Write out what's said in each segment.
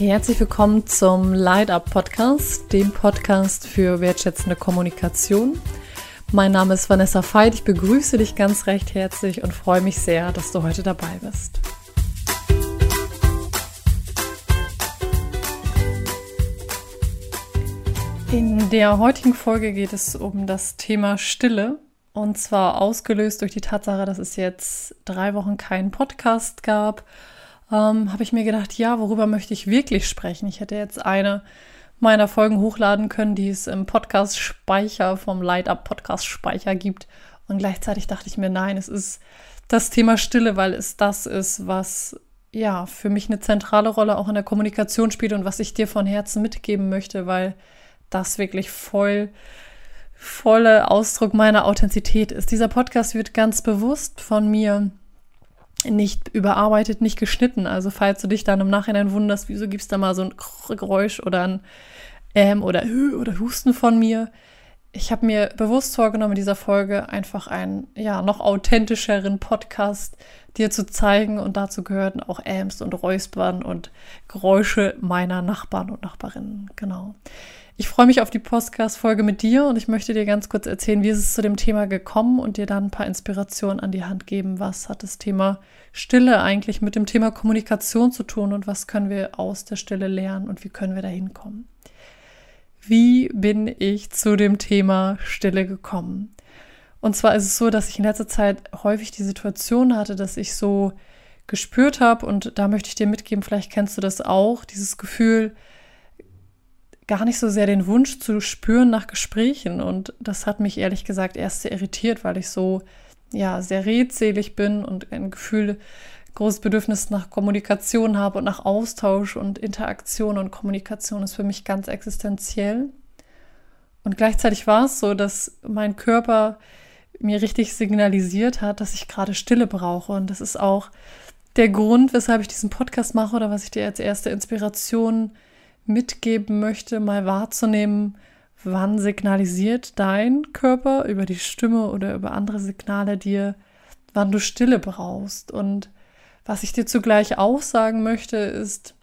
Herzlich willkommen zum Light Up Podcast, dem Podcast für wertschätzende Kommunikation. Mein Name ist Vanessa Veit. Ich begrüße dich ganz recht herzlich und freue mich sehr, dass du heute dabei bist. In der heutigen Folge geht es um das Thema Stille und zwar ausgelöst durch die Tatsache, dass es jetzt drei Wochen keinen Podcast gab ähm, habe ich mir gedacht, ja, worüber möchte ich wirklich sprechen? Ich hätte jetzt eine meiner Folgen hochladen können, die es im Podcast-Speicher vom Light Up Podcast-Speicher gibt. Und gleichzeitig dachte ich mir, nein, es ist das Thema Stille, weil es das ist, was ja für mich eine zentrale Rolle auch in der Kommunikation spielt und was ich dir von Herzen mitgeben möchte, weil das wirklich voll volle Ausdruck meiner Authentizität ist. Dieser Podcast wird ganz bewusst von mir nicht überarbeitet, nicht geschnitten. Also falls du dich dann im Nachhinein wunderst, wieso gibt es da mal so ein Geräusch oder ein Ähm oder Hü oder Husten von mir. Ich habe mir bewusst vorgenommen, in dieser Folge einfach einen ja, noch authentischeren Podcast dir zu zeigen und dazu gehörten auch Äms und Räuspern und Geräusche meiner Nachbarn und Nachbarinnen. Genau. Ich freue mich auf die Podcast-Folge mit dir und ich möchte dir ganz kurz erzählen, wie ist es zu dem Thema gekommen und dir dann ein paar Inspirationen an die Hand geben. Was hat das Thema Stille eigentlich mit dem Thema Kommunikation zu tun und was können wir aus der Stille lernen und wie können wir da hinkommen? Wie bin ich zu dem Thema Stille gekommen? Und zwar ist es so, dass ich in letzter Zeit häufig die Situation hatte, dass ich so gespürt habe und da möchte ich dir mitgeben, vielleicht kennst du das auch, dieses Gefühl, gar nicht so sehr den Wunsch zu spüren nach Gesprächen. Und das hat mich ehrlich gesagt erst sehr irritiert, weil ich so ja sehr redselig bin und ein Gefühl, großes Bedürfnis nach Kommunikation habe und nach Austausch und Interaktion und Kommunikation ist für mich ganz existenziell. Und gleichzeitig war es so, dass mein Körper mir richtig signalisiert hat, dass ich gerade Stille brauche. Und das ist auch der Grund, weshalb ich diesen Podcast mache oder was ich dir als erste Inspiration mitgeben möchte, mal wahrzunehmen, wann signalisiert dein Körper über die Stimme oder über andere Signale dir, wann du Stille brauchst. Und was ich dir zugleich auch sagen möchte, ist,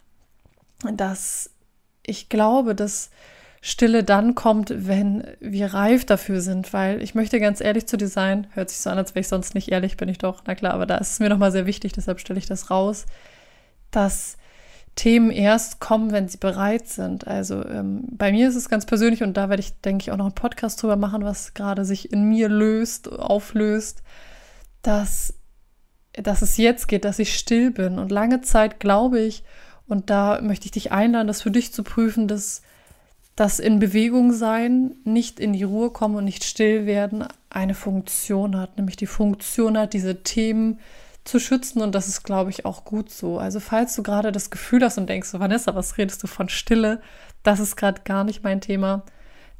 dass ich glaube, dass Stille dann kommt, wenn wir reif dafür sind, weil ich möchte ganz ehrlich zu dir sein, hört sich so an, als wäre ich sonst nicht ehrlich, bin ich doch, na klar, aber da ist es mir nochmal sehr wichtig, deshalb stelle ich das raus, dass Themen erst kommen, wenn sie bereit sind. Also ähm, bei mir ist es ganz persönlich und da werde ich, denke ich, auch noch einen Podcast drüber machen, was gerade sich in mir löst, auflöst, dass, dass es jetzt geht, dass ich still bin. Und lange Zeit glaube ich, und da möchte ich dich einladen, das für dich zu prüfen, dass das in Bewegung sein, nicht in die Ruhe kommen und nicht still werden, eine Funktion hat, nämlich die Funktion hat, diese Themen zu schützen und das ist, glaube ich, auch gut so. Also falls du gerade das Gefühl hast und denkst, Vanessa, was redest du von Stille? Das ist gerade gar nicht mein Thema.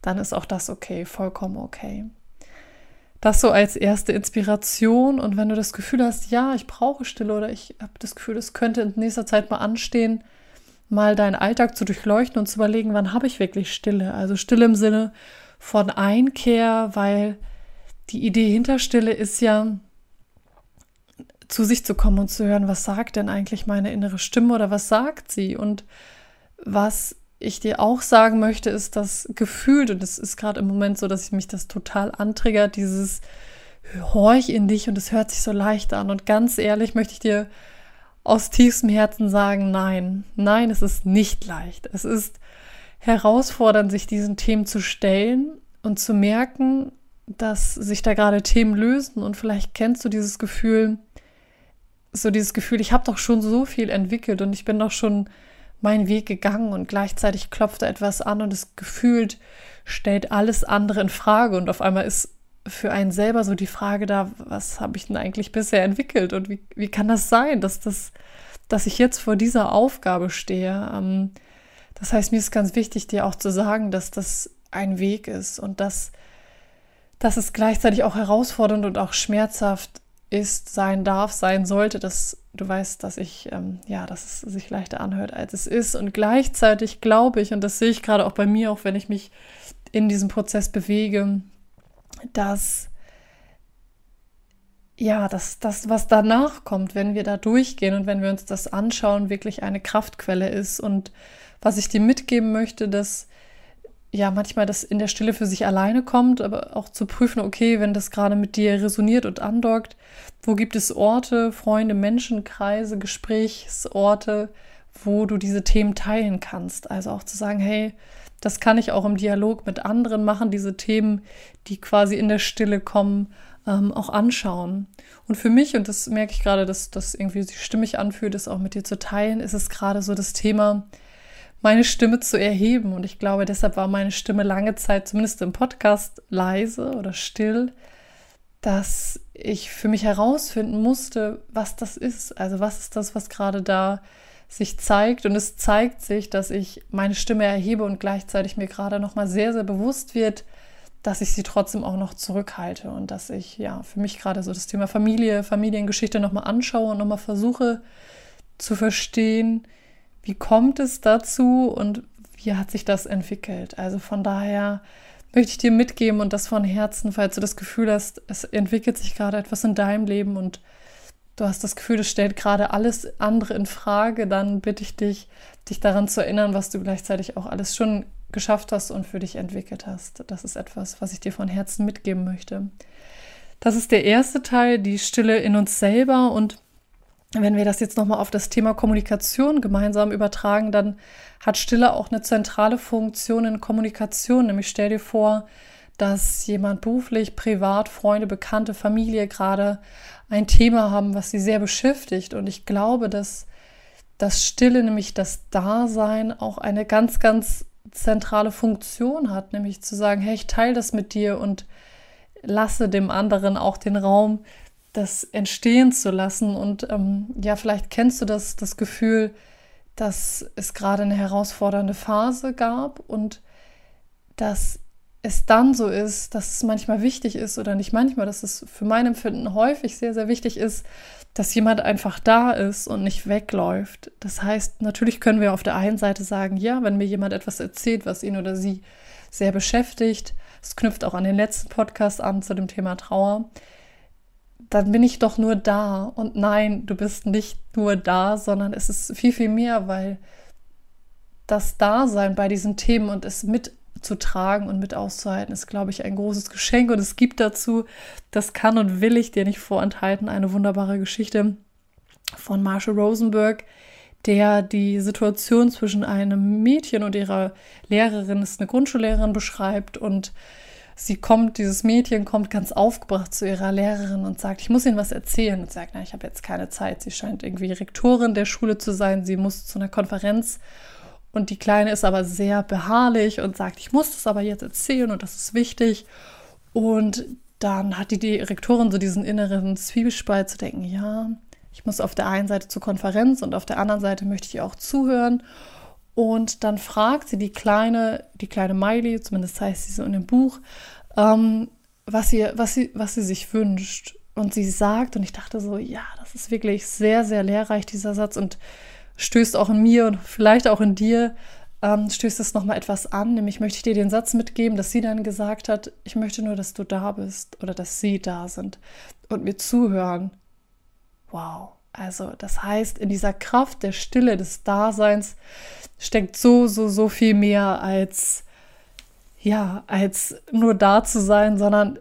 Dann ist auch das okay, vollkommen okay. Das so als erste Inspiration und wenn du das Gefühl hast, ja, ich brauche Stille oder ich habe das Gefühl, es könnte in nächster Zeit mal anstehen, mal deinen Alltag zu durchleuchten und zu überlegen, wann habe ich wirklich Stille? Also Stille im Sinne von Einkehr, weil die Idee hinter Stille ist ja, zu sich zu kommen und zu hören, was sagt denn eigentlich meine innere Stimme oder was sagt sie? Und was ich dir auch sagen möchte, ist das Gefühl, und es ist gerade im Moment so, dass ich mich das total antriggert, dieses Horch in dich und es hört sich so leicht an. Und ganz ehrlich möchte ich dir aus tiefstem Herzen sagen, nein, nein, es ist nicht leicht. Es ist herausfordernd, sich diesen Themen zu stellen und zu merken, dass sich da gerade Themen lösen. Und vielleicht kennst du dieses Gefühl, so dieses Gefühl, ich habe doch schon so viel entwickelt und ich bin doch schon meinen Weg gegangen und gleichzeitig klopft da etwas an und es gefühlt stellt alles andere in Frage und auf einmal ist für einen selber so die Frage da, was habe ich denn eigentlich bisher entwickelt und wie, wie kann das sein, dass das, dass ich jetzt vor dieser Aufgabe stehe? Ähm, das heißt, mir ist ganz wichtig, dir auch zu sagen, dass das ein Weg ist und dass, dass es gleichzeitig auch herausfordernd und auch schmerzhaft ist, sein darf, sein sollte, dass du weißt, dass ich, ähm, ja, dass es sich leichter anhört, als es ist. Und gleichzeitig glaube ich, und das sehe ich gerade auch bei mir, auch wenn ich mich in diesem Prozess bewege, dass ja, dass das, was danach kommt, wenn wir da durchgehen und wenn wir uns das anschauen, wirklich eine Kraftquelle ist. Und was ich dir mitgeben möchte, dass ja manchmal das in der Stille für sich alleine kommt, aber auch zu prüfen, okay, wenn das gerade mit dir resoniert und andockt, wo gibt es Orte, Freunde, Menschen, Kreise, Gesprächsorte, wo du diese Themen teilen kannst. Also auch zu sagen, hey, das kann ich auch im Dialog mit anderen machen, diese Themen, die quasi in der Stille kommen, ähm, auch anschauen. Und für mich, und das merke ich gerade, dass das irgendwie sich stimmig anfühlt, das auch mit dir zu teilen, ist es gerade so das Thema, meine Stimme zu erheben. Und ich glaube, deshalb war meine Stimme lange Zeit, zumindest im Podcast, leise oder still, dass ich für mich herausfinden musste, was das ist. Also was ist das, was gerade da sich zeigt. Und es zeigt sich, dass ich meine Stimme erhebe und gleichzeitig mir gerade nochmal sehr, sehr bewusst wird, dass ich sie trotzdem auch noch zurückhalte und dass ich ja für mich gerade so das Thema Familie, Familiengeschichte nochmal anschaue und nochmal versuche zu verstehen, wie kommt es dazu und wie hat sich das entwickelt. Also von daher möchte ich dir mitgeben und das von Herzen, falls du das Gefühl hast, es entwickelt sich gerade etwas in deinem Leben und du hast das Gefühl, es stellt gerade alles andere in Frage, dann bitte ich dich, dich daran zu erinnern, was du gleichzeitig auch alles schon geschafft hast und für dich entwickelt hast. Das ist etwas, was ich dir von Herzen mitgeben möchte. Das ist der erste Teil, die Stille in uns selber. Und wenn wir das jetzt nochmal auf das Thema Kommunikation gemeinsam übertragen, dann hat Stille auch eine zentrale Funktion in Kommunikation. Nämlich stell dir vor, dass jemand beruflich, privat, Freunde, Bekannte, Familie gerade ein Thema haben, was sie sehr beschäftigt. Und ich glaube, dass das Stille, nämlich das Dasein, auch eine ganz, ganz zentrale Funktion hat, nämlich zu sagen, hey, ich teile das mit dir und lasse dem anderen auch den Raum, das entstehen zu lassen. Und ähm, ja, vielleicht kennst du das, das Gefühl, dass es gerade eine herausfordernde Phase gab und dass es dann so ist, dass es manchmal wichtig ist oder nicht manchmal, dass es für mein Empfinden häufig sehr, sehr wichtig ist, dass jemand einfach da ist und nicht wegläuft. Das heißt, natürlich können wir auf der einen Seite sagen, ja, wenn mir jemand etwas erzählt, was ihn oder sie sehr beschäftigt, es knüpft auch an den letzten Podcast an zu dem Thema Trauer, dann bin ich doch nur da. Und nein, du bist nicht nur da, sondern es ist viel, viel mehr, weil das Dasein bei diesen Themen und es mit zu tragen und mit auszuhalten, ist, glaube ich, ein großes Geschenk. Und es gibt dazu, das kann und will ich dir nicht vorenthalten, eine wunderbare Geschichte von Marshall Rosenberg, der die Situation zwischen einem Mädchen und ihrer Lehrerin, ist eine Grundschullehrerin, beschreibt und sie kommt, dieses Mädchen kommt ganz aufgebracht zu ihrer Lehrerin und sagt, ich muss Ihnen was erzählen. Und sagt, na, ich habe jetzt keine Zeit. Sie scheint irgendwie Rektorin der Schule zu sein. Sie muss zu einer Konferenz und die Kleine ist aber sehr beharrlich und sagt, ich muss das aber jetzt erzählen und das ist wichtig. Und dann hat die Direktorin so diesen inneren Zwiebelspalt zu denken, ja, ich muss auf der einen Seite zur Konferenz und auf der anderen Seite möchte ich auch zuhören. Und dann fragt sie die kleine, die kleine Miley, zumindest heißt sie so in dem Buch, ähm, was, sie, was, sie, was sie sich wünscht. Und sie sagt, und ich dachte so, ja, das ist wirklich sehr, sehr lehrreich, dieser Satz. Und stößt auch in mir und vielleicht auch in dir, ähm, stößt es nochmal etwas an. Nämlich möchte ich dir den Satz mitgeben, dass sie dann gesagt hat, ich möchte nur, dass du da bist oder dass sie da sind und mir zuhören. Wow. Also das heißt, in dieser Kraft der Stille des Daseins steckt so, so, so viel mehr als, ja, als nur da zu sein, sondern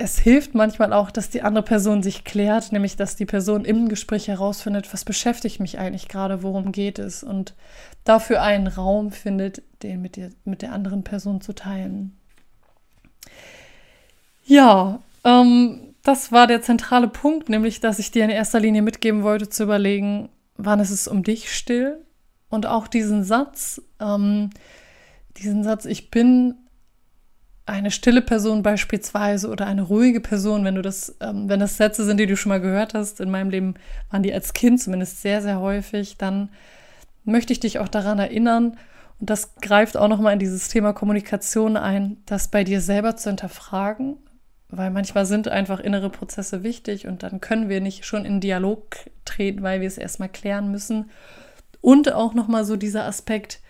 es hilft manchmal auch, dass die andere Person sich klärt, nämlich dass die Person im Gespräch herausfindet, was beschäftigt mich eigentlich gerade, worum geht es und dafür einen Raum findet, den mit, dir, mit der anderen Person zu teilen. Ja, ähm, das war der zentrale Punkt, nämlich dass ich dir in erster Linie mitgeben wollte, zu überlegen, wann ist es um dich still? Und auch diesen Satz, ähm, diesen Satz, ich bin eine stille Person beispielsweise oder eine ruhige Person, wenn du das, ähm, wenn das Sätze sind, die du schon mal gehört hast, in meinem Leben waren die als Kind zumindest sehr, sehr häufig, dann möchte ich dich auch daran erinnern, und das greift auch nochmal in dieses Thema Kommunikation ein, das bei dir selber zu hinterfragen, weil manchmal sind einfach innere Prozesse wichtig und dann können wir nicht schon in Dialog treten, weil wir es erstmal klären müssen. Und auch nochmal so dieser Aspekt,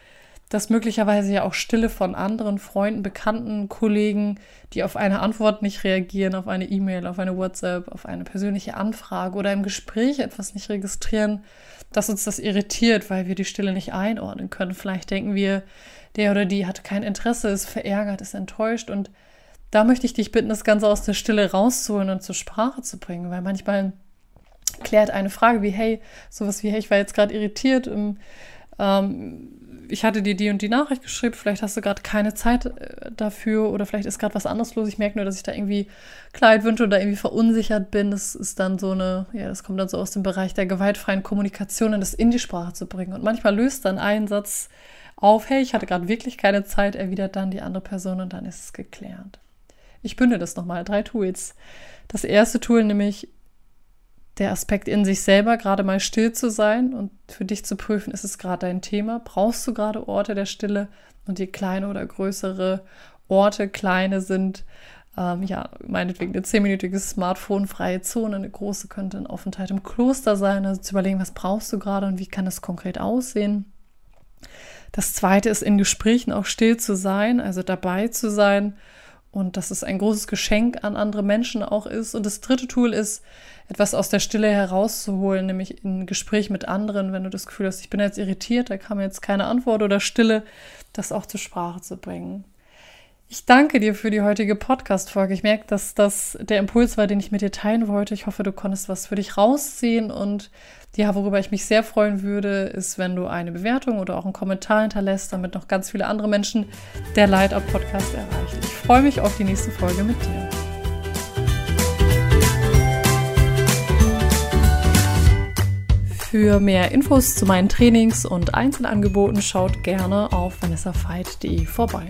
dass möglicherweise ja auch Stille von anderen Freunden, Bekannten, Kollegen, die auf eine Antwort nicht reagieren, auf eine E-Mail, auf eine WhatsApp, auf eine persönliche Anfrage oder im Gespräch etwas nicht registrieren, dass uns das irritiert, weil wir die Stille nicht einordnen können. Vielleicht denken wir, der oder die hat kein Interesse, ist verärgert, ist enttäuscht und da möchte ich dich bitten, das Ganze aus der Stille rauszuholen und zur Sprache zu bringen, weil manchmal klärt eine Frage wie, hey, sowas wie, hey, ich war jetzt gerade irritiert, im, ähm, ich hatte dir die und die Nachricht geschrieben, vielleicht hast du gerade keine Zeit äh, dafür oder vielleicht ist gerade was anderes los. Ich merke nur, dass ich da irgendwie Kleid wünsche oder irgendwie verunsichert bin. Das ist dann so eine, ja, das kommt dann so aus dem Bereich der gewaltfreien Kommunikation und das in die Sprache zu bringen. Und manchmal löst dann ein Satz auf, hey, ich hatte gerade wirklich keine Zeit, erwidert dann die andere Person und dann ist es geklärt. Ich bünde das nochmal, drei Tools. Das erste Tool nämlich der Aspekt in sich selber, gerade mal still zu sein und für dich zu prüfen, ist es gerade dein Thema? Brauchst du gerade Orte der Stille? Und je kleine oder größere Orte, kleine sind, ähm, ja, meinetwegen eine zehnminütige Smartphone-freie Zone, eine große könnte ein Aufenthalt im Kloster sein, also zu überlegen, was brauchst du gerade und wie kann das konkret aussehen. Das zweite ist, in Gesprächen auch still zu sein, also dabei zu sein und dass es ein großes Geschenk an andere Menschen auch ist. Und das dritte Tool ist, etwas aus der Stille herauszuholen, nämlich in Gespräch mit anderen, wenn du das Gefühl hast, ich bin jetzt irritiert, da kam jetzt keine Antwort oder Stille, das auch zur Sprache zu bringen. Ich danke dir für die heutige Podcast-Folge. Ich merke, dass das der Impuls war, den ich mit dir teilen wollte. Ich hoffe, du konntest was für dich rausziehen. Und ja, worüber ich mich sehr freuen würde, ist, wenn du eine Bewertung oder auch einen Kommentar hinterlässt, damit noch ganz viele andere Menschen der Light Up Podcast erreichen. Ich freue mich auf die nächste Folge mit dir. Für mehr Infos zu meinen Trainings und Einzelangeboten schaut gerne auf vanessafeit.de vorbei.